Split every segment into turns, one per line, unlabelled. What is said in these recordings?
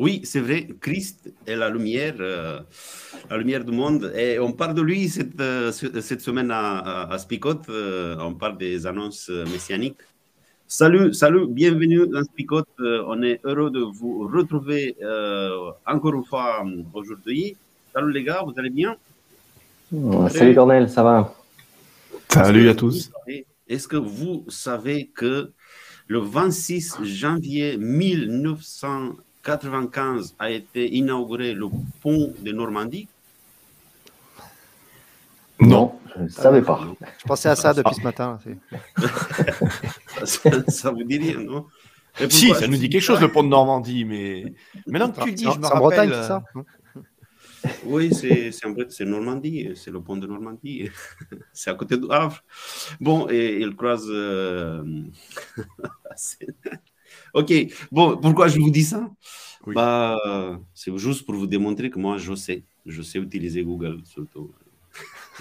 Oui, c'est vrai, Christ est la lumière, euh, la lumière du monde. Et on parle de lui cette, euh, cette semaine à, à, Spicot. Euh, on parle des annonces messianiques. Salut, salut, bienvenue dans Spicot. on est heureux de vous retrouver encore une fois aujourd'hui. Salut les gars, vous allez bien?
Salut Cornel, ça va?
Salut à tous.
Est-ce que vous savez que le 26 janvier 1900 95 a été inauguré le pont de Normandie?
Non, je ne savais pas.
Je pensais à ça depuis ce matin.
ça, vous dit rien, non?
Si, ça nous dit quelque chose, le pont de Normandie, mais maintenant que tu dis, je me rappelle... en Bretagne, c'est ça
euh, oui, c'est Normandie, c'est le pont de Normandie. c'est à côté de Havre. Bon, et il croise. Euh... Ok, bon, pourquoi je vous dis ça? Bah, C'est juste pour vous démontrer que moi, je sais. Je sais utiliser Google, surtout.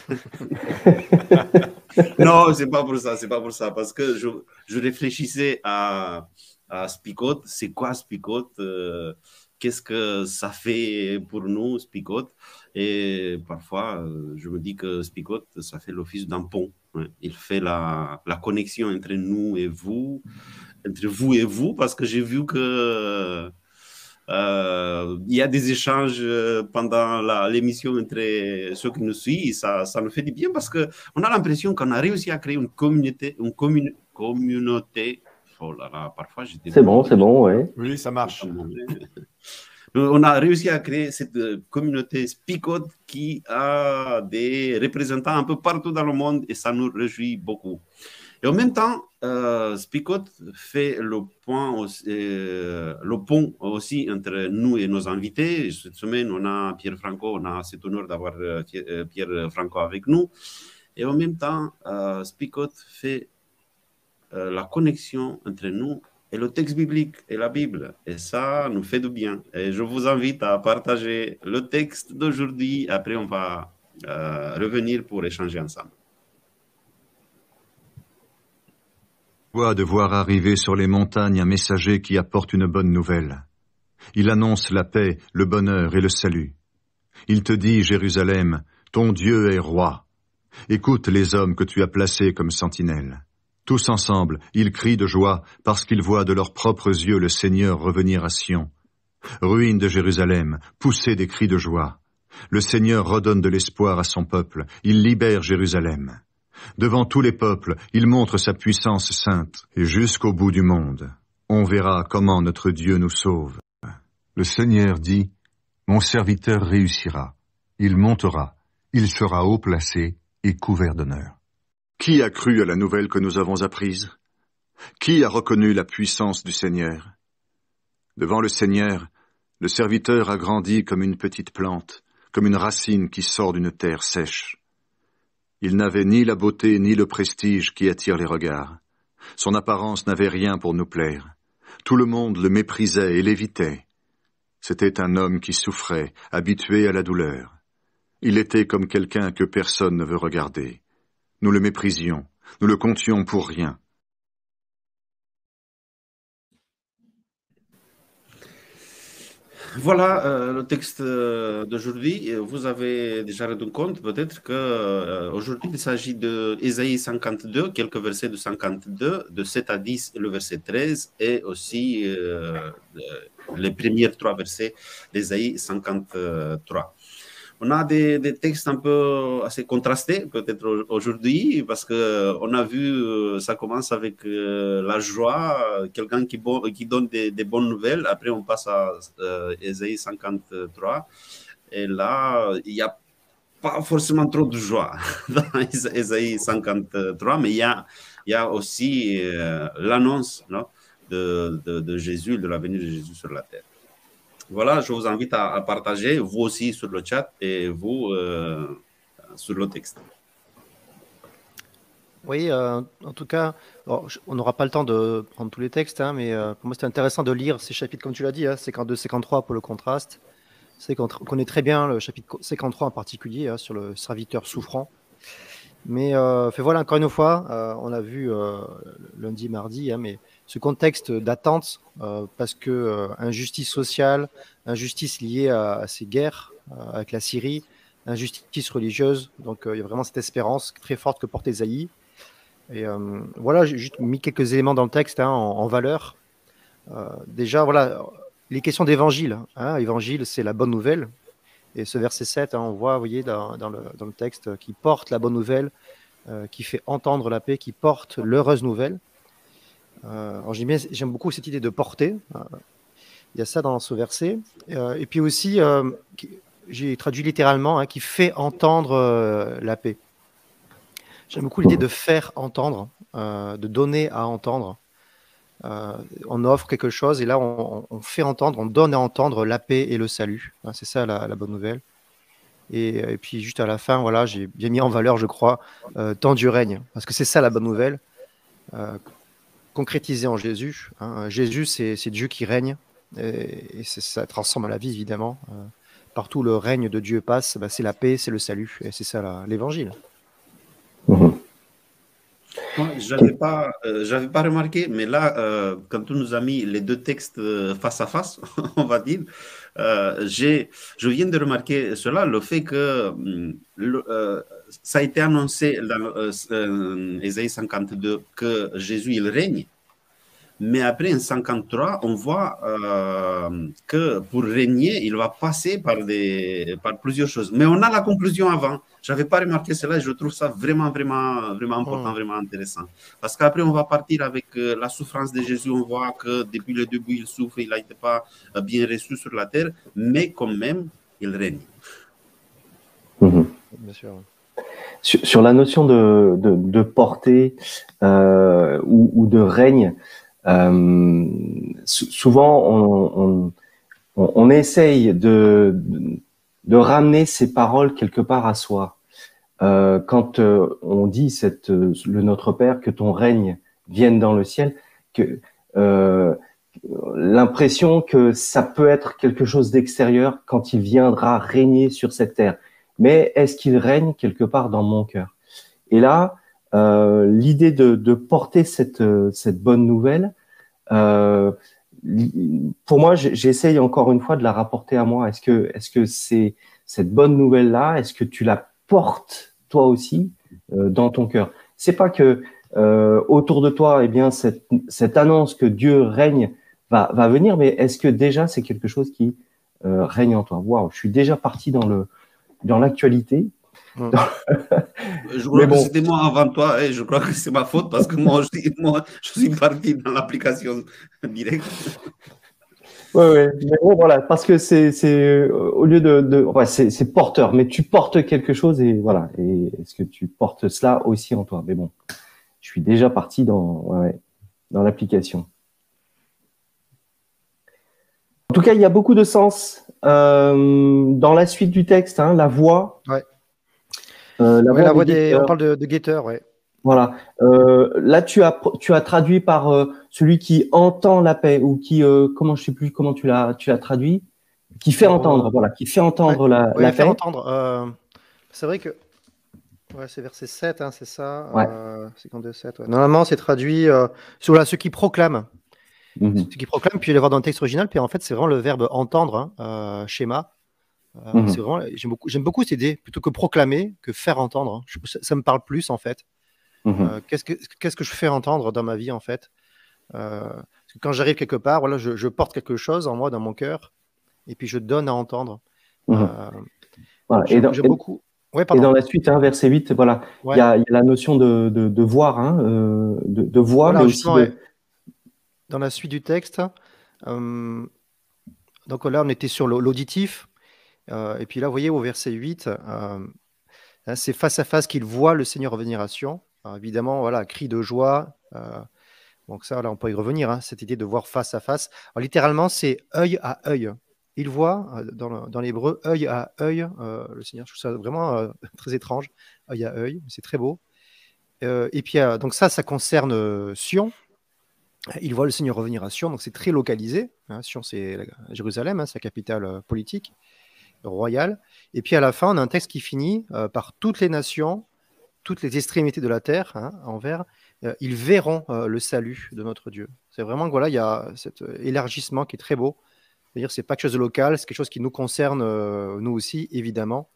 non, c'est pas pour ça, c'est pas pour ça. Parce que je, je réfléchissais à, à Spicot. C'est quoi Spicot euh, Qu'est-ce que ça fait pour nous, Spicot? Et parfois, euh, je me dis que Spicot, ça fait l'office d'un pont. Il fait la, la, connexion entre nous et vous entre vous et vous parce que j'ai vu que euh, il y a des échanges euh, pendant l'émission entre ceux qui nous suivent. Ça, ça nous fait du bien parce qu'on a l'impression qu'on a réussi à créer une communauté. Une communauté. Oh là là, parfois j'étais.
C'est bon, c'est bon, oui.
Oui, ça marche.
On a réussi à créer cette euh, communauté Spicot qui a des représentants un peu partout dans le monde et ça nous réjouit beaucoup. Et en même temps, euh, Spicot fait le, point euh, le pont aussi entre nous et nos invités. Cette semaine, on a Pierre Franco, on a cet honneur d'avoir euh, Pierre Franco avec nous. Et en même temps, Spicot fait la connexion entre nous et le texte biblique et la Bible. Et ça nous fait du bien. Et je vous invite à partager le texte d'aujourd'hui. Après, on va revenir pour échanger ensemble.
de voir arriver sur les montagnes un messager qui apporte une bonne nouvelle. Il annonce la paix, le bonheur et le salut. Il te dit, Jérusalem, ton Dieu est roi. Écoute les hommes que tu as placés comme sentinelles. Tous ensemble, ils crient de joie parce qu'ils voient de leurs propres yeux le Seigneur revenir à Sion. Ruine de Jérusalem, poussez des cris de joie. Le Seigneur redonne de l'espoir à son peuple, il libère Jérusalem. Devant tous les peuples, il montre sa puissance sainte, et jusqu'au bout du monde, on verra comment notre Dieu nous sauve. Le Seigneur dit, Mon serviteur réussira, il montera, il sera haut placé et couvert d'honneur. Qui a cru à la nouvelle que nous avons apprise? Qui a reconnu la puissance du Seigneur? Devant le Seigneur, le serviteur a grandi comme une petite plante, comme une racine qui sort d'une terre sèche. Il n'avait ni la beauté ni le prestige qui attirent les regards. Son apparence n'avait rien pour nous plaire. Tout le monde le méprisait et l'évitait. C'était un homme qui souffrait, habitué à la douleur. Il était comme quelqu'un que personne ne veut regarder. Nous le méprisions, nous le comptions pour rien.
Voilà euh, le texte euh, d'aujourd'hui. Vous avez déjà rendu compte peut-être qu'aujourd'hui, euh, il s'agit de Ésaïe 52, quelques versets de 52, de 7 à 10, le verset 13, et aussi les premiers trois versets d'Ésaïe 53. On a des, textes un peu assez contrastés, peut-être aujourd'hui, parce qu'on a vu, ça commence avec la joie, quelqu'un qui, donne des, bonnes nouvelles. Après, on passe à Ésaïe 53. Et là, il n'y a pas forcément trop de joie dans Ésaïe 53, mais il y a, il y a aussi l'annonce de, de Jésus, de la venue de Jésus sur la terre. Voilà, je vous invite à, partager, vous aussi sur le chat et vous euh, sur le texte.
Oui, euh, en tout cas, on n'aura pas le temps de prendre tous les textes, hein, mais euh, pour moi, c'est intéressant de lire ces chapitres, comme tu l'as dit, hein, 52, 53 pour le contraste. C'est qu'on connaît très bien le chapitre 53 en particulier, hein, sur le serviteur souffrant. Mais fait voilà, encore une fois, on a vu lundi, mardi, mais ce contexte d'attente, euh, parce que euh, injustice sociale, injustice liée à, ces guerres euh, avec la Syrie, injustice religieuse. Donc il y a vraiment cette espérance très forte que porte Esaïe. Et voilà, j'ai juste mis quelques éléments dans le texte hein, en, valeur. déjà, voilà, les questions d'évangile. Hein, évangile, c'est la bonne nouvelle. Et ce verset 7, hein, on voit, vous voyez, dans, le, dans, le, texte, qui porte la bonne nouvelle, qui fait entendre la paix, qui porte l'heureuse nouvelle. Euh, j'aime beaucoup cette idée de porter. Euh, il y a ça dans ce verset. Euh, et puis aussi, j'ai traduit littéralement, hein, qui fait entendre la paix. J'aime beaucoup l'idée de faire entendre, de donner à entendre. on offre quelque chose et là, on, fait entendre, on donne à entendre la paix et le salut. Hein, c'est ça la, bonne nouvelle. Et, puis juste à la fin, voilà, j'ai bien mis en valeur, je crois, temps du règne, parce que c'est ça la bonne nouvelle concrétisé en Jésus. Hein. Jésus, c'est Dieu qui règne, et, ça transforme la vie, évidemment. Euh, partout le règne de Dieu passe, bah, c'est la paix, c'est le salut, et c'est ça l'évangile.
Mhm. Je n'avais pas, euh, pas remarqué, mais là, euh, quand tu nous as mis les deux textes face à face, on va dire, je viens de remarquer cela, le fait que hum, ça a été annoncé dans Ésaïe 52 que Jésus, il règne. Mais après, en 53, on voit euh, que pour régner, il va passer par, des, par plusieurs choses. Mais on a la conclusion avant. Je n'avais pas remarqué cela et je trouve ça vraiment, vraiment, vraiment important, vraiment intéressant. Parce qu'après, on va partir avec euh, la souffrance de Jésus. On voit que depuis le début, il souffre, il n'a été pas euh, bien reçu sur la terre, mais quand même, il règne.
Mhm. Bien sûr. Sur, la notion de, portée ou, ou, de règne, euh, souvent, on, on, essaye de, ramener ces paroles quelque part à soi. Euh, quand euh, on dit cette, le Notre Père, que ton règne vienne dans le ciel, que euh, l'impression que ça peut être quelque chose d'extérieur quand il viendra régner sur cette terre. Mais est-ce qu'il règne quelque part dans mon cœur? Et là, euh, l'idée de, porter cette, bonne nouvelle, euh, pour moi, j'essaye encore une fois de la rapporter à moi. Est-ce que, c'est cette bonne nouvelle là Est-ce que tu la portes toi aussi euh, dans ton cœur? C'est pas que euh, autour de toi, eh bien, cette, annonce que Dieu règne va, venir, mais est-ce que déjà c'est quelque chose qui règne en toi? Waouh, je suis déjà parti dans le dans l'actualité.
Je crois que c'était moi avant toi et je crois que c'est ma faute parce que moi, je, moi, je suis parti dans l'application directe.
Oui, oui, mais bon, voilà, parce que c'est, c'est au lieu de, de ouais, c'est, c'est porteur, mais tu portes quelque chose et voilà, et est-ce que tu portes cela aussi en toi? Mais bon, je suis déjà parti dans, ouais, dans l'application. En tout cas, il y a beaucoup de sens euh, dans la suite du texte, hein, la voix.
Ouais. Euh, la, voix, des, on parle de, de guetteur, ouais.
Voilà. Euh, là, tu as tu as traduit par euh, celui qui entend la paix ou qui euh, comment je sais plus comment tu l'as tu traduit qui fait entendre voilà qui fait entendre la, la paix.
entendre. Euh, c'est vrai que ouais, c'est verset 7 hein, c'est ça. Ouais. 52 7. Ouais. Normalement, c'est traduit sur la, ceux qui proclament. Mm Ceux qui proclament, puis aller voir dans le texte original, puis en fait, c'est vraiment le verbe entendre, hein, schéma. Euh, mmh vraiment, j'aime beaucoup, j'aime beaucoup cette idée, plutôt que proclamer, que faire entendre. Hein. ça, me parle plus en fait. Mmh euh, qu'est-ce que qu'est-ce que je fais entendre dans ma vie en fait? Euh, Quand j'arrive quelque part, voilà, je, porte quelque chose en moi, dans mon cœur, et puis je donne à entendre.
Et, dans, beaucoup. Ouais, et dans la suite, hein, verset 8, voilà, il y, a, la notion de, de, voir, hein, euh, de, de, voir, mais aussi
Dans la suite du texte, euh, donc là, on était sur l'auditif, euh, et puis là, vous voyez, au verset 8, hein, c'est face à face qu'il voit le Seigneur revenir à Sion. évidemment, voilà, cri de joie. donc ça, là, on peut y revenir, cette idée de voir face à face. Littéralement, c'est œil à œil il voit euh, dans, l'hébreu œil à œil euh, le Seigneur. Je trouve ça vraiment euh, très étrange, œil à œil, c'est très beau. et puis, donc ça, ça concerne Sion. Il voit le Seigneur revenir à Sion, donc c'est très localisé. Hein. Sion, c'est Jérusalem, hein, sa capitale politique, royale. Et puis à la fin, on a un texte qui finit par toutes les nations, toutes les extrémités de la terre, hein, envers, ils verront le salut de notre Dieu. C'est vraiment, voilà, il y a cet élargissement qui est très beau. C'est-à-dire, c'est pas quelque chose de local, c'est quelque chose qui nous concerne, euh, nous aussi, évidemment.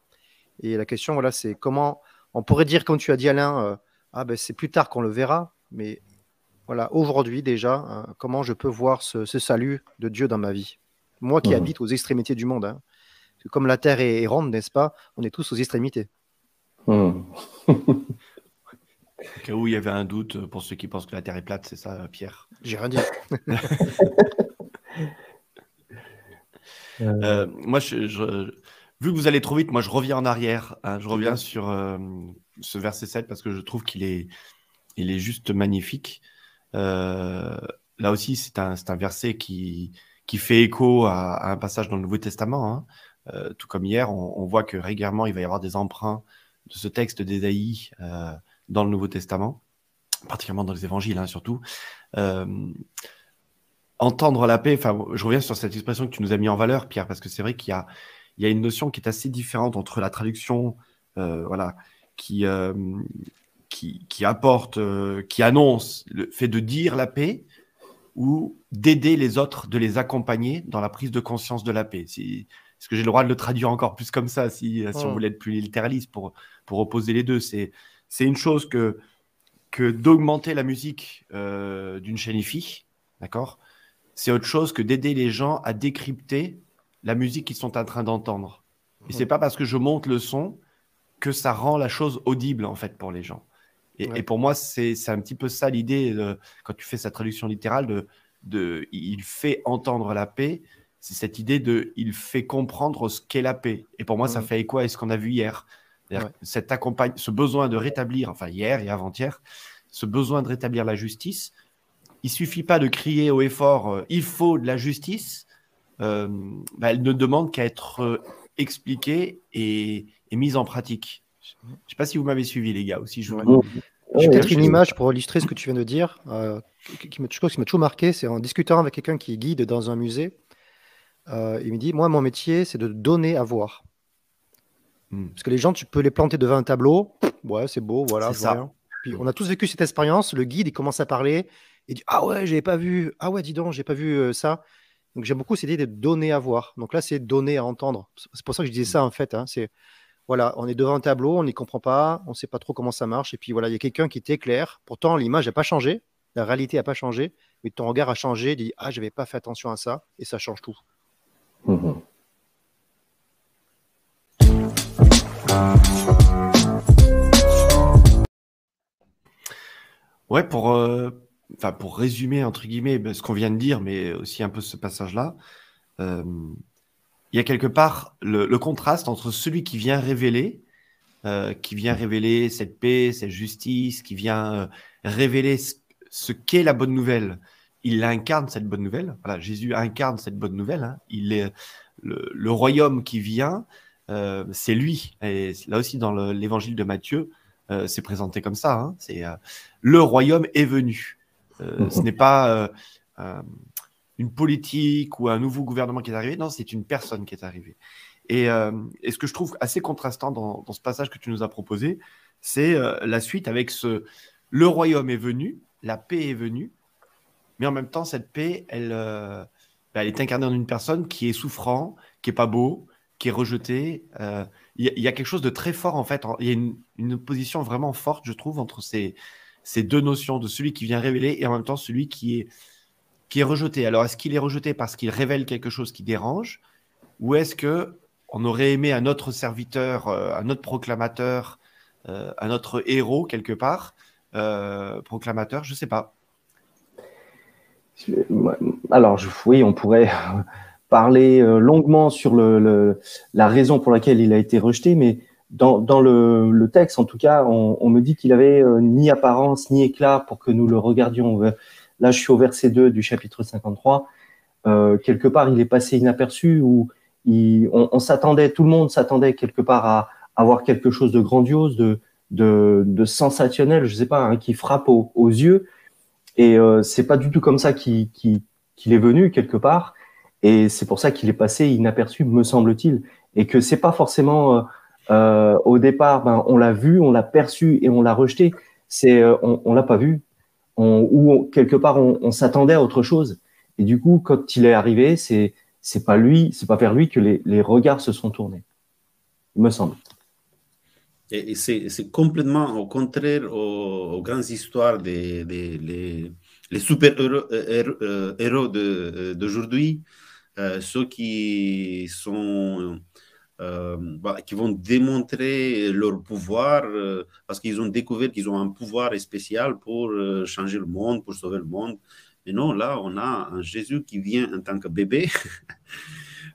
Et la question, voilà, c'est comment on pourrait dire, comme tu as dit, Alain, euh, ah ben c'est plus tard qu'on le verra, mais voilà, aujourd'hui déjà, hein, comment je peux voir ce, salut de Dieu dans ma vie? Moi qui mmh. habite aux extrémités du monde, hein. comme la terre est, ronde, n'est-ce pas On est tous aux extrémités.
Mmh. Au cas où il y avait un doute pour ceux qui pensent que la Terre est plate, c'est ça, Pierre?
J'ai rien dit.
Euh, euh, moi, je, vu que vous allez trop vite, moi, je reviens en arrière. Hein. je reviens sur euh, ce verset 7 parce que je trouve qu'il est, il est juste magnifique. Là aussi, c'est un, verset qui, fait écho à, un passage dans le Nouveau Testament. Hein. tout comme hier, on, voit que régulièrement, il va y avoir des emprunts de ce texte d'Ésaïe dans le Nouveau Testament, particulièrement dans les évangiles, hein, surtout entendre la paix, je reviens sur cette expression que tu nous as mis en valeur, Pierre, parce que c'est vrai qu'il y a, y a une notion qui est assez différente entre la traduction, euh, voilà, qui, euh, qui, qui, apporte, euh, qui annonce le fait de dire la paix ou d'aider les autres, de les accompagner dans la prise de conscience de la paix. Si, est-ce que j'ai le droit de le traduire encore plus comme ça, si, si on oh. voulait être plus littéraliste pour, pour opposer les deux? C'est, c'est une chose que, que d'augmenter la musique d'une chaîne IFI, d'accord? C'est autre chose que d'aider les gens à décrypter la musique qu'ils sont en train d'entendre. Et c'est pas parce que je monte le son que ça rend la chose audible en fait pour les gens. Et, pour moi, c'est un petit peu ça l'idée quand tu fais sa traduction littérale de, de il fait entendre la paix. C'est cette idée de il fait comprendre ce qu'est la paix. Et pour moi, ça fait écho à ce qu'on a vu hier. Accompagne, ce besoin de rétablir, enfin hier et avant-hier, ce besoin de rétablir la justice, il suffit pas de crier haut et fort euh, il faut de la justice. Euh, bah, elle ne demande qu'à être euh, expliquée et, mise en pratique. Je ne sais pas si vous m'avez suivi, les gars. Aussi, je
J'ai peut-être une image pour illustrer ce que tu viens de dire, qui me, je qui m'a toujours marqué. C'est en discutant avec quelqu'un qui guide dans un musée. il me dit Moi, mon métier, c'est de donner à voir. Hmm. Parce que les gens, tu peux les planter devant un tableau. Ouais, c'est beau, voilà. Ça. Puis on a tous vécu cette expérience. Le guide, il commence à parler et dit Ah ouais, j'avais pas vu. Ah ouais, dis donc, j'ai pas vu euh, ça. Donc j'aime beaucoup cette idée de donner à voir. Donc là, c'est donner à entendre. C'est pour ça que je disais ça en fait. Hein. C'est voilà, on est devant un tableau, on n'y comprend pas, on sait pas trop comment ça marche. Et puis voilà, il y a quelqu'un qui t'éclaire. Pourtant, l'image n'a pas changé, la réalité n'a pas changé, mais ton regard a changé. Dit Ah, j'avais pas fait attention à ça, et ça change tout. Mmh
ouais, pour, euh, pour résumer entre guillemets ben, ce qu'on vient de dire, mais aussi un peu ce passage-là, euh, il y a quelque part le, contraste entre celui qui vient révéler, euh, qui vient révéler cette paix, cette justice, qui vient euh, révéler ce, qu'est la bonne nouvelle. Il incarne cette bonne nouvelle. Voilà, Jésus incarne cette bonne nouvelle. Hein. Il est le, royaume qui vient, c'est lui. Et là aussi dans l'évangile de Matthieu, c'est présenté comme ça. Hein. C'est le royaume est venu. Euh, ce n'est pas euh, euh, une politique ou un nouveau gouvernement qui est arrivé, non, c'est une personne qui est arrivée. Et, ce que je trouve assez contrastant dans, ce passage que tu nous as proposé, c'est la suite avec ce le royaume est venu, la paix est venue, mais en même temps, cette paix, elle, bah, elle est incarnée en une personne qui est souffrant, qui est pas beau, qui est rejeté. Il y, a quelque chose de très fort, en fait. Il y a une, une opposition vraiment forte, je trouve, entre ces, ces deux notions de celui qui vient révéler et en même temps celui qui est, qui est rejeté. Alors, est-ce qu'il est rejeté parce qu'il révèle quelque chose qui dérange ou est-ce que on aurait aimé un autre serviteur, un autre proclamateur, un autre héros quelque part, proclamateur, je ne sais pas.
Alors, oui, on pourrait parler longuement sur le, la raison pour laquelle il a été rejeté, mais dans, dans le, texte, en tout cas, on, me dit qu'il avait ni apparence ni éclat pour que nous le regardions. Là, je suis au verset 2 du chapitre 53. Euh, quelque part, il est passé inaperçu ou on, s'attendait, tout le monde s'attendait quelque part à avoir quelque chose de grandiose, de, sensationnel, je sais pas, hein, qui frappe aux, yeux. Et euh, c'est pas du tout comme ça qu'il est venu quelque part. Et c'est pour ça qu'il est passé inaperçu, me semble-t-il, et que c'est pas forcément euh, euh, au départ, ben, on l'a vu, on l'a perçu et on l'a rejeté. C'est, on, on l'a pas vu, on, ou quelque part on, s'attendait à autre chose. Et du coup, quand il est arrivé, c'est c'est pas lui, c'est pas vers lui que les, regards se sont tournés. Il me semble.
Et c'est complètement au contraire aux, grandes histoires des, les, les, super héros, euh, héros d'aujourd'hui, ceux qui sont euh, qui vont démontrer leur pouvoir euh, parce qu'ils ont découvert qu'ils ont un pouvoir spécial pour euh, changer le monde, pour sauver le monde. Mais non, là, on a un Jésus qui vient en tant que bébé.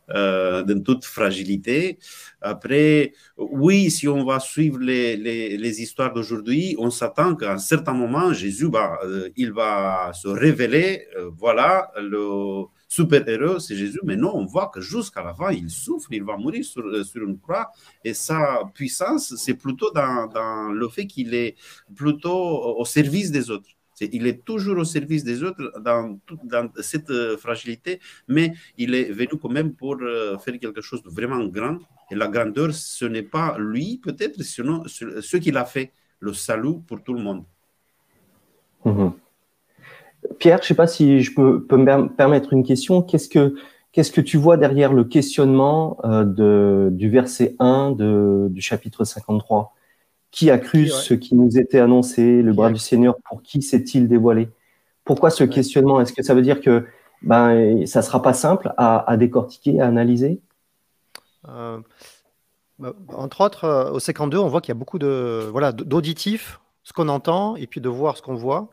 dans toute fragilité. Après, oui, si on va suivre les, les, les histoires d'aujourd'hui, on s'attend qu'à un certain moment, Jésus, bah, il va se révéler. voilà, le, super-héros, c'est Jésus, mais non, on voit que jusqu'à la fin, il souffre, il va mourir sur, euh, une croix, et sa puissance, c'est plutôt dans, le fait qu'il est plutôt au service des autres. il est toujours au service des autres dans, cette euh, fragilité, mais il est venu quand même pour euh, faire quelque chose de vraiment grand. Et la grandeur, ce n'est pas lui, peut-être, sinon ce qu'il a fait, le salut pour tout le monde.
Mmh Pierre, je ne sais pas si je peux, me permettre une question. Qu'est-ce que, qu'est-ce que tu vois derrière le questionnement euh, de, du verset 1 de, du chapitre 53 Qui a cru ce qui nous était annoncé, le bras du Seigneur Pour qui s'est-il dévoilé? Pourquoi ce questionnement? Est-ce que ça veut dire que ben, ça ne sera pas simple à, décortiquer, à analyser?
Euh, bah, Entre autres, euh, au 52, on voit qu'il y a beaucoup de, voilà, d'auditifs, ce qu'on entend, et puis de voir ce qu'on voit.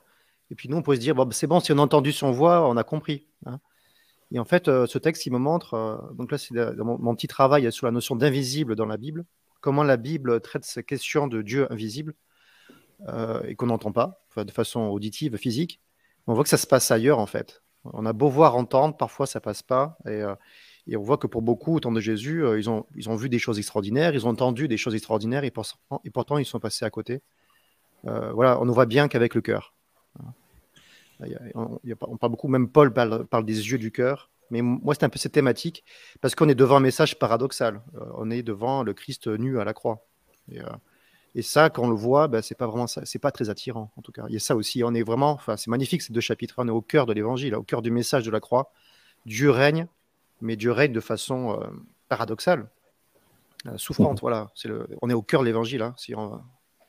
Et puis nous, on pourrait se dire, c'est bon, si on a entendu son voix, on a compris. Hein. Et en fait, euh, ce texte, il me montre, euh, donc là, c'est mon, petit travail sur la notion d'invisible dans la Bible, comment la Bible traite ces questions de Dieu invisible euh, et qu'on n'entend pas, de façon auditive, physique. On voit que ça se passe ailleurs, en fait. On a beau voir, entendre, parfois ça passe pas. Et, et on voit que pour beaucoup, au temps de Jésus, ils, ont, ils ont vu des choses extraordinaires, ils ont entendu des choses extraordinaires, et, pourtant, et pourtant ils sont passés à côté. voilà, on ne voit bien qu'avec le cœur. On, parle beaucoup, même Paul parle, des yeux du cœur. Mais moi, c'est un peu cette thématique, parce qu'on est devant un message paradoxal. Euh, on est devant le Christ nu à la croix. Et, euh, ça, quand on le voit, ben, c'est pas vraiment c'est pas très attirant, en tout cas. Il y a ça aussi. On est vraiment, enfin, c'est magnifique ces deux chapitres. On est au cœur de l'évangile, au cœur du message de la croix. Dieu règne, mais Dieu règne de façon euh, paradoxale, souffrante. Voilà, c'est le, on est au cœur de l'évangile. Hein,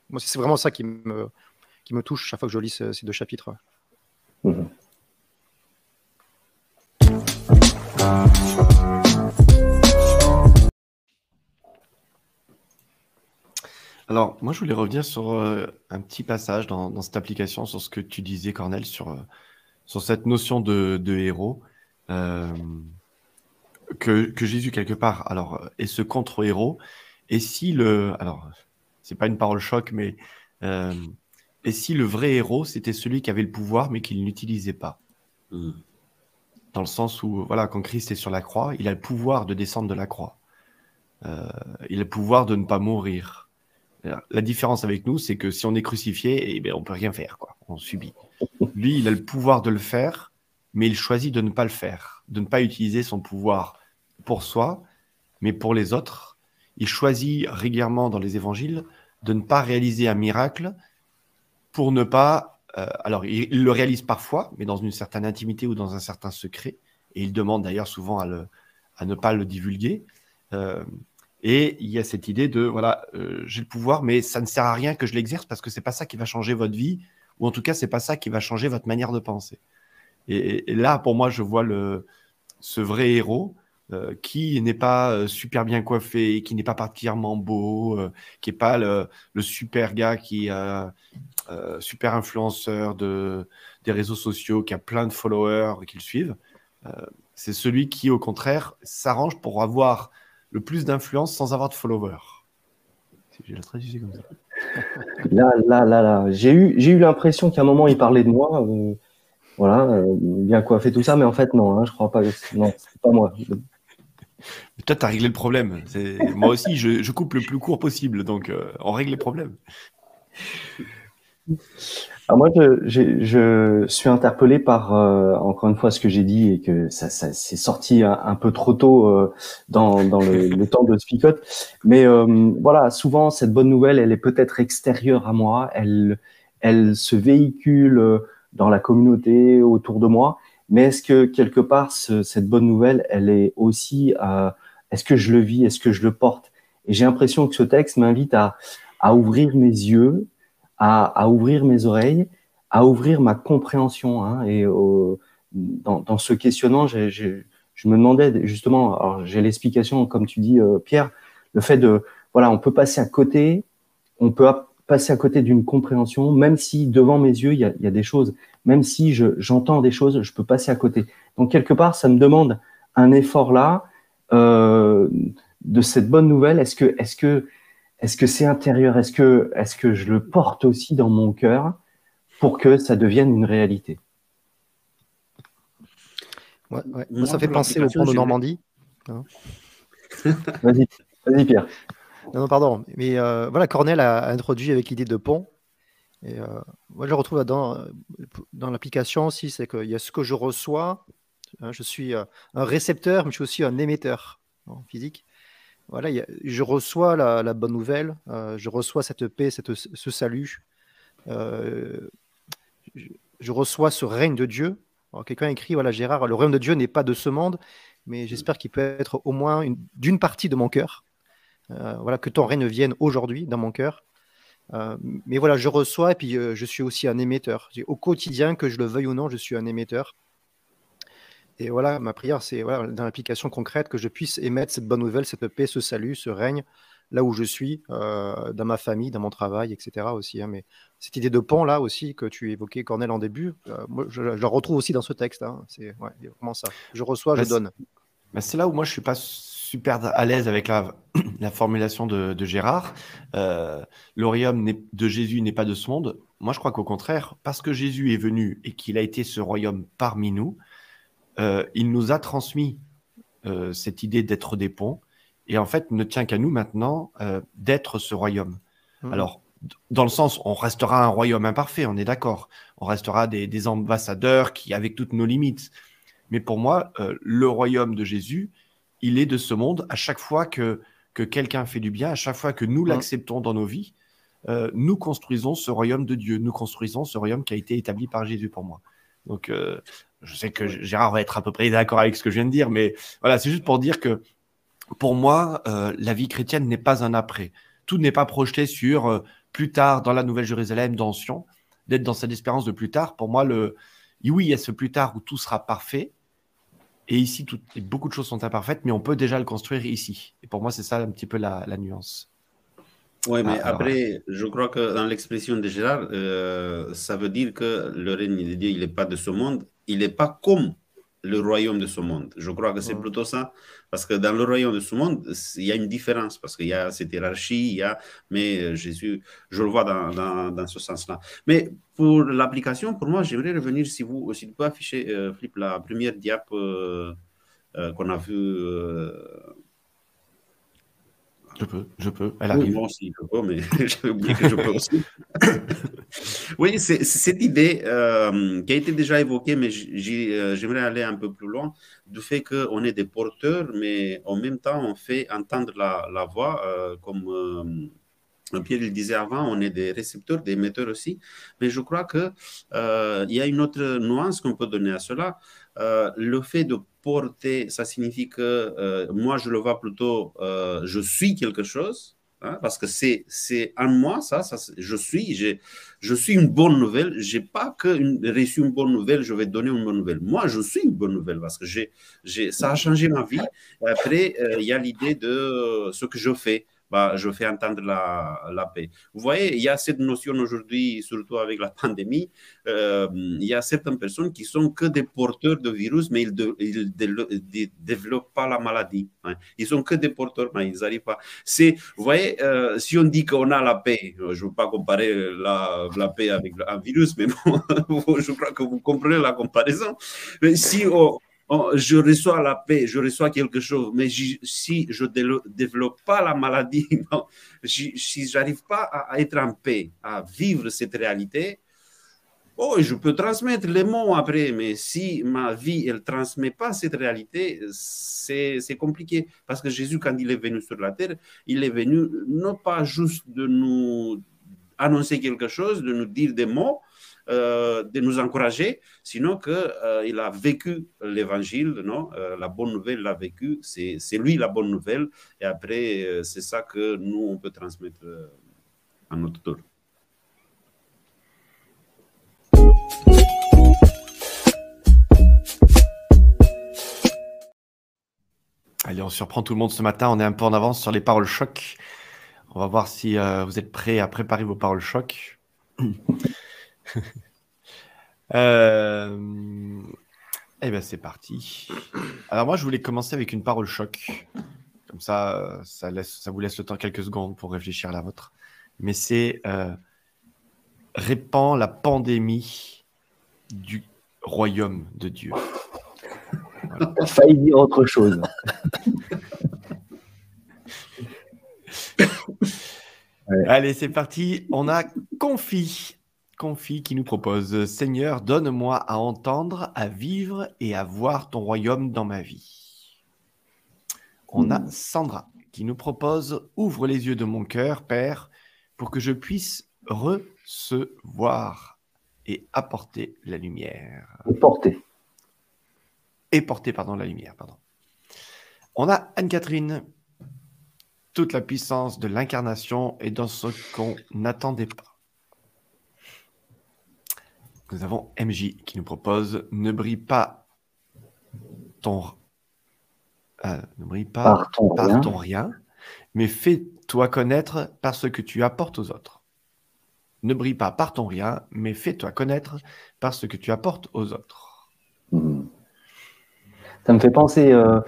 moi, c'est vraiment ça qui me, qui me touche chaque fois que je lis ces, deux chapitres. Mhm.
Alors, moi, je voulais revenir sur euh, un petit passage dans, cette application, sur ce que tu disais, Cornel, sur, euh, sur cette notion de, héros. Euh, que, Jésus, quelque part, alors, est ce contre-héros. Et si le. Alors, c'est pas une parole choc, mais et si le vrai héros, c'était celui qui avait le pouvoir, mais qu'il n'utilisait pas? Hmm. Dans le sens où, voilà, quand Christ est sur la croix, il a le pouvoir de descendre de la croix. Euh, il a le pouvoir de ne pas mourir. La différence avec nous, c'est que si on est crucifié, eh bien, on peut rien faire, quoi. On subit. Lui, il a le pouvoir de le faire, mais il choisit de ne pas le faire, de ne pas utiliser son pouvoir pour soi, mais pour les autres. Il choisit régulièrement dans les évangiles de ne pas réaliser un miracle, pour ne pas. Euh, alors, il, le réalise parfois, mais dans une certaine intimité ou dans un certain secret. Et il demande d'ailleurs souvent à, ne pas le divulguer. Euh, et il y a cette idée de voilà, euh, j'ai le pouvoir, mais ça ne sert à rien que je l'exerce parce que c'est pas ça qui va changer votre vie, ou en tout cas, c'est pas ça qui va changer votre manière de penser. Et, là, pour moi, je vois ce vrai héros euh, qui n'est pas euh, super bien coiffé, qui n'est pas particulièrement beau, euh, qui n'est pas le, super gars qui super influenceur de, des réseaux sociaux, qui a plein de followers qui le suivent. c'est celui qui, au contraire, s'arrange pour avoir le plus d'influence sans avoir de followers.
J'ai. Là, là, là, là. J'ai eu, j'ai eu l'impression qu'à un moment, il parlait de moi. voilà, bien coiffé, tout ça, mais en fait, non, hein, je crois pas. Non, c'est pas moi.
Toi, tu as réglé le problème. Moi aussi, je, coupe le plus court possible, donc euh, on règle les problèmes.
moi, je, suis interpellé par, euh, encore une fois, ce que j'ai dit et que ça, ça s'est sorti un, peu trop tôt euh, dans, le, temps de Spicote. Mais voilà, souvent, cette bonne nouvelle, elle est peut-être extérieure à moi. Elle se véhicule dans la communauté autour de moi. Mais est-ce que quelque part, cette bonne nouvelle, elle est aussi, euh, est-ce que je le vis, est-ce que je le porte? Et j'ai l'impression que ce texte m'invite à, à ouvrir mes yeux, à, à, ouvrir mes oreilles, à ouvrir ma compréhension. Hein, et dans, dans, ce questionnement, je me demandais justement, alors j'ai l'explication, comme tu dis, euh, Pierre, le fait de, voilà, on peut passer à côté, on peut passer à côté d'une compréhension, même si devant mes yeux, il y a, il y a des choses même si j'entends des choses, je peux passer à côté. Donc quelque part, ça me demande un effort là euh, de cette bonne nouvelle. Est-ce que est-ce que est-ce que c'est intérieur? Est-ce que est-ce que je le porte aussi dans mon cœur pour que ça devienne une réalité?
Ça fait penser au pont de Normandie.
Hein. vas-y, vas-y Pierre.
Non, non, pardon. Mais euh, voilà, Cornel a introduit avec l'idée de pont. Et euh, moi, je retrouve dans, euh, dans l'application aussi, c'est qu'il y a ce que je reçois. Hein, je suis un récepteur, mais je suis aussi un émetteur en physique. Voilà, je reçois la, bonne nouvelle, je reçois cette paix, ce salut. je, reçois ce règne de Dieu. Quelqu'un écrit, voilà, Gérard, le règne de Dieu n'est pas de ce monde, mais j'espère qu'il peut être au moins d'une partie de mon cœur. Voilà, que ton règne vienne aujourd'hui dans mon cœur. Euh, mais voilà, je reçois et puis euh, je suis aussi un émetteur. Au quotidien, que je le veuille ou non, je suis un émetteur. Et voilà, ma prière, c'est voilà, dans l'application concrète que je puisse émettre cette bonne nouvelle, cette paix, ce salut, ce règne, là où je suis, euh, dans ma famille, dans mon travail, etc. aussi. Hein. Mais cette idée de pont là aussi que tu évoquais, Cornel, en début, moi, je, la retrouve aussi dans ce texte. Hein. C'est ouais, vraiment ça. Je reçois, je donne.
Bah, c'est là où moi je suis pas super à l'aise avec la, la formulation de, Gérard. Euh, de Jésus n'est pas de ce monde. Moi, je crois qu'au contraire, parce que Jésus est venu et qu'il a été ce royaume parmi nous, euh, il nous a transmis euh, cette idée d'être des ponts. Et en fait, ne tient qu'à nous maintenant euh, d'être ce royaume. Mmh. Alors, dans le sens, on restera un royaume imparfait, on est d'accord. On restera des, des, ambassadeurs qui, avec toutes nos limites. Mais pour moi, le royaume de Jésus, il est de ce monde. À chaque fois que, que quelqu'un fait du bien, à chaque fois que nous mmh. l'acceptons dans nos vies, euh, nous construisons ce royaume de Dieu. Nous construisons ce royaume qui a été établi par Jésus pour moi. Donc, euh, je sais que Gérard va être à peu près d'accord avec ce que je viens de dire, mais voilà, c'est juste pour dire que pour moi, euh, la vie chrétienne n'est pas un après. Tout n'est pas projeté sur plus tard dans la Nouvelle Jérusalem, dans Sion, d'être dans cette espérance de plus tard. Pour moi, le oui, il y a ce plus tard où tout sera parfait, et ici, beaucoup de choses sont imparfaites, mais on peut déjà le construire ici. Et pour moi, c'est ça un petit peu la, nuance.
Oui, mais ah, après, je crois que dans l'expression de Gérard, euh, ça veut dire que le règne de Dieu, il n'est pas de ce monde, il n'est pas comme le royaume de ce monde. Je crois que c'est plutôt ça. Parce que dans le royaume de ce monde, il y a une différence, parce qu'il y a cette hiérarchie, il y a, mais euh, Jésus, je le vois dans, dans, dans ce sens-là. Mais pour l'application, pour moi, j'aimerais revenir, si vous, si vous pouvez afficher, euh, Flip, la première diap euh, qu'on a vue
je peux, je peux. Elle arrive. Oui,
moi aussi, je peux, mais j'avais oublié que je peux aussi. oui, cette idée euh, qui a été déjà évoquée, mais euh, j'aimerais aller un peu plus loin, du fait qu'on est des porteurs, mais en même temps, on fait entendre la, voix, euh, comme Pierre le disait avant, on est des récepteurs, des émetteurs aussi. Mais je crois qu'il il y a une autre nuance qu'on peut donner à cela. le fait de porter, ça signifie que moi, je le vois plutôt, je suis quelque chose, Hein, parce que c'est en moi, ça, je suis, je suis une bonne nouvelle. Je n'ai pas que reçu une bonne nouvelle, je vais donner une bonne nouvelle. Moi, je suis une bonne nouvelle parce que ça a changé ma vie. Après, euh, il y a l'idée de ce que je fais bah, je fais entendre la, la, paix. Vous voyez, il y a cette notion aujourd'hui, surtout avec la pandémie, euh, il y a certaines personnes qui sont que des porteurs de virus, mais ils ne développent pas la maladie. Hein. Ils sont que des porteurs, mais ils n'arrivent pas. C'est, vous voyez, euh, si on dit qu'on a la paix, je ne veux pas comparer la, la, paix avec un virus, mais bon, je crois que vous comprenez la comparaison. Mais si on, Oh, je reçois la paix, je reçois quelque chose, mais si je ne développe pas la maladie, si je n'arrive pas à, être en paix, à vivre cette réalité, oh, je peux transmettre les mots après, mais si ma vie, elle ne transmet pas cette réalité, c'est compliqué. Parce que Jésus, quand il est venu sur la terre, il est venu non pas juste de nous annoncer quelque chose, de nous dire des mots, euh, de nous encourager, sinon qu'il euh, a vécu l'évangile, non euh, la bonne nouvelle l'a vécu, c'est lui la bonne nouvelle, et après, c'est ça que nous, on peut transmettre à notre tour.
Allez, on surprend tout le monde ce matin. On est un peu en avance sur les paroles choc. On va voir si vous êtes prêts à préparer vos paroles choc. Euh, eh bien, c'est parti. Alors, moi, je voulais commencer avec une parole choc. Comme ça, ça, laisse, ça vous laisse le temps quelques secondes pour réfléchir à la vôtre. Mais c'est euh, répand la pandémie du royaume de Dieu.
Voilà. failli dire autre chose.
Allez, c'est parti. On a Confi Confi qui nous propose Seigneur, donne-moi à entendre, à vivre et à voir ton royaume dans ma vie. On a hmm. Sandra qui nous propose Ouvre les yeux de mon cœur, Père, pour que je puisse recevoir et apporter la lumière.
Et porter.
Et porter, pardon, la lumière, pardon. On a Anne-Catherine. Toute la puissance de l'incarnation est dans ce qu'on n'attendait pas. Nous avons MJ qui nous propose Ne brille pas ton, euh, ne brille pas par, ton, rien. ton rien, mais fais-toi connaître par ce que tu apportes aux autres. Ne brille pas par ton rien, mais fais-toi connaître par ce que tu apportes aux autres. Hmm.
Ça me fait penser euh,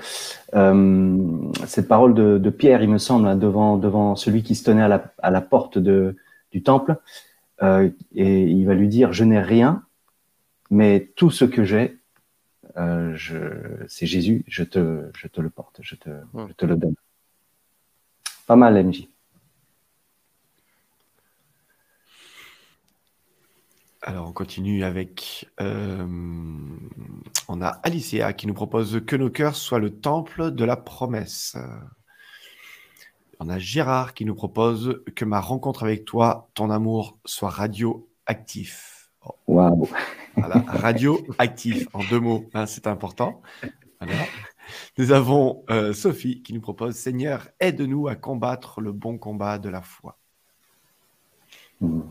euh, cette parole de, Pierre, il me semble, hein, devant, devant celui qui se tenait à la, à la porte de, du temple. Euh, et il va lui dire je n'ai rien, mais tout ce que j'ai, euh, c'est Jésus, je te, je te le porte, je te, je te le donne. Pas mal, MJ.
Alors on continue avec, euh, on a Alicia qui nous propose que nos cœurs soient le temple de la promesse. On a Gérard qui nous propose que ma rencontre avec toi, ton amour, soit radioactif.
Waouh
Voilà, radioactif en deux mots, hein, c'est important. Nous avons euh, Sophie qui nous propose Seigneur, aide-nous à combattre le bon combat de la foi.
Moi,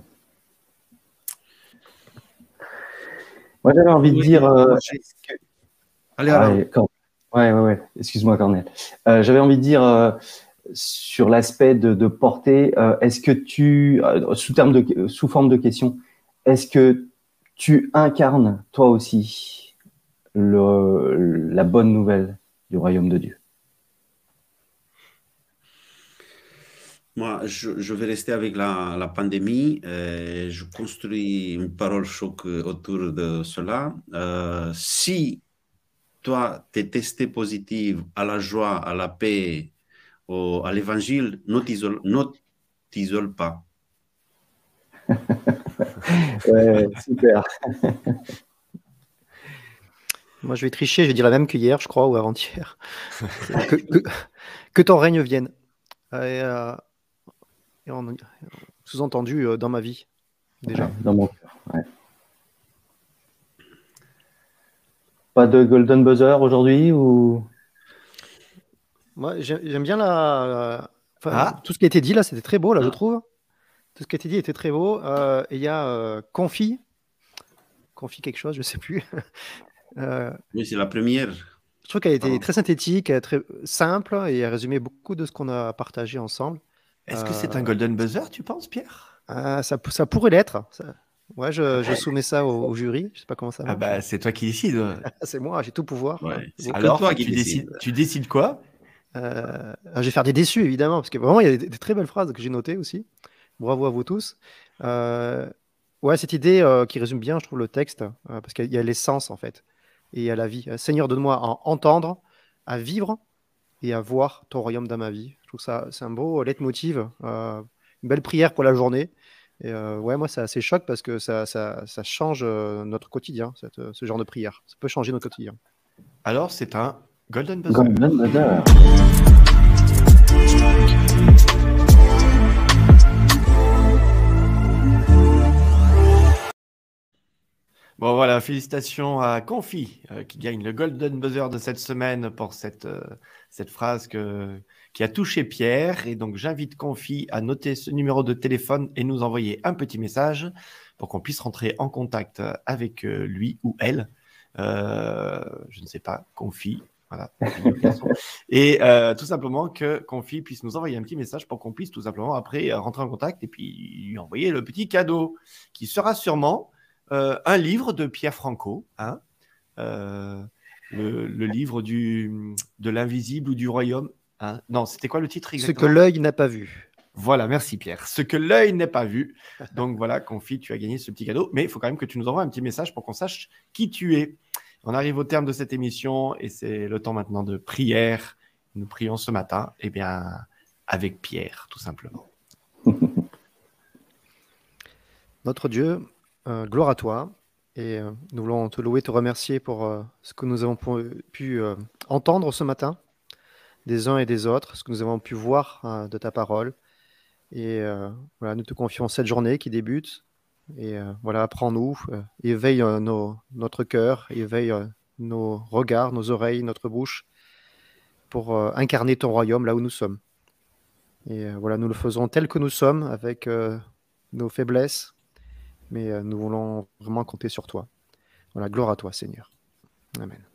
j'avais envie de dire. Euh, allez, allez. Ouais, ouais, ouais. Excuse-moi, Cornel. Euh, j'avais envie de dire sur l'aspect de, porter, euh, est-ce que tu, euh, sous, de, forme de question, est-ce que tu incarnes toi aussi la bonne nouvelle du royaume de Dieu?
Moi, je, vais rester avec la, pandémie. Euh, je construis une parole choc autour de cela. si toi, tu es testé positif à la joie, à la paix, à l'évangile, ne t'isole pas.
ouais, super.
Moi, je vais tricher, je vais dire la même qu'hier, je crois, ou avant-hier. que, ton règne vienne. Et, euh, sous-entendu euh, dans ma vie, déjà.
dans mon cœur, Pas de golden buzzer aujourd'hui ou
moi, j'aime bien la, ah. Tout ce qui a été dit là, c'était très beau, là, je ah. trouve. Tout ce qui a été dit était très beau. et il y a Confi. Confi quelque chose, je ne sais plus.
oui, c'est la première.
Je trouve qu'elle était très synthétique, très simple et a résumé beaucoup de ce qu'on a partagé ensemble.
Est-ce que c'est un golden buzzer, tu penses, Pierre?
Ça, ça, pourrait l'être. Ouais, je, je, soumets ça au, jury. Je sais pas comment ça
va. Ah bah, c'est toi qui décides.
c'est moi, j'ai tout pouvoir.
Alors, toi qui tu, décides, tu décides quoi?
Euh, Je vais faire des déçus, évidemment, parce que vraiment, il y a des, très belles phrases que j'ai notées aussi. Bravo à vous tous. Euh, ouais, cette idée euh, qui résume bien, je trouve, le texte, parce qu'il y a l'essence, en fait, et il y a la vie. Seigneur, donne-moi à entendre, à vivre et à voir ton royaume dans ma vie. Je trouve ça, c'est un beau leitmotiv, une belle prière pour la journée. Et ouais, moi, c'est assez choc parce que ça, ça, ça change notre quotidien, ce genre de prière. Ça peut changer notre quotidien.
Alors, c'est un Golden Buzzer. Golden Buzzer. Bon voilà, félicitations à Confi euh, qui gagne le Golden Buzzer de cette semaine pour cette, cette phrase que, qui a touché Pierre. Et donc, j'invite Confi à noter ce numéro de téléphone et nous envoyer un petit message pour qu'on puisse rentrer en contact avec euh, lui ou elle. Euh, je ne sais pas, Confi. Voilà. et euh, tout simplement que Confi puisse nous envoyer un petit message pour qu'on puisse tout simplement après rentrer en contact et puis lui envoyer le petit cadeau qui sera sûrement un livre de Pierre Franco. Hein le, le, livre du, de l'invisible ou du royaume Hein? non, c'était quoi le titre
exactement Ce que l'œil n'a pas vu.
Voilà, merci Pierre. Ce que l'œil n'a pas vu. Donc voilà, Confi, tu as gagné ce petit cadeau. Mais il faut quand même que tu nous envoies un petit message pour qu'on sache qui tu es. On arrive au terme de cette émission et c'est le temps maintenant de prière. Nous prions ce matin, eh bien, avec Pierre, tout simplement.
Notre Dieu, euh, gloire à toi. Et euh, nous voulons te louer, te remercier pour euh, ce que nous avons pu entendre ce matin des uns et des autres, ce que nous avons pu voir hein, de ta parole. Et voilà, nous te confions cette journée qui débute. Et euh, voilà, apprends-nous, euh, éveille notre cœur, éveille nos regards, nos oreilles, notre bouche, pour incarner ton royaume là où nous sommes. Et voilà, nous le faisons tel que nous sommes, avec nos faiblesses, mais nous voulons vraiment compter sur toi. Voilà, gloire à toi, Seigneur. Amen.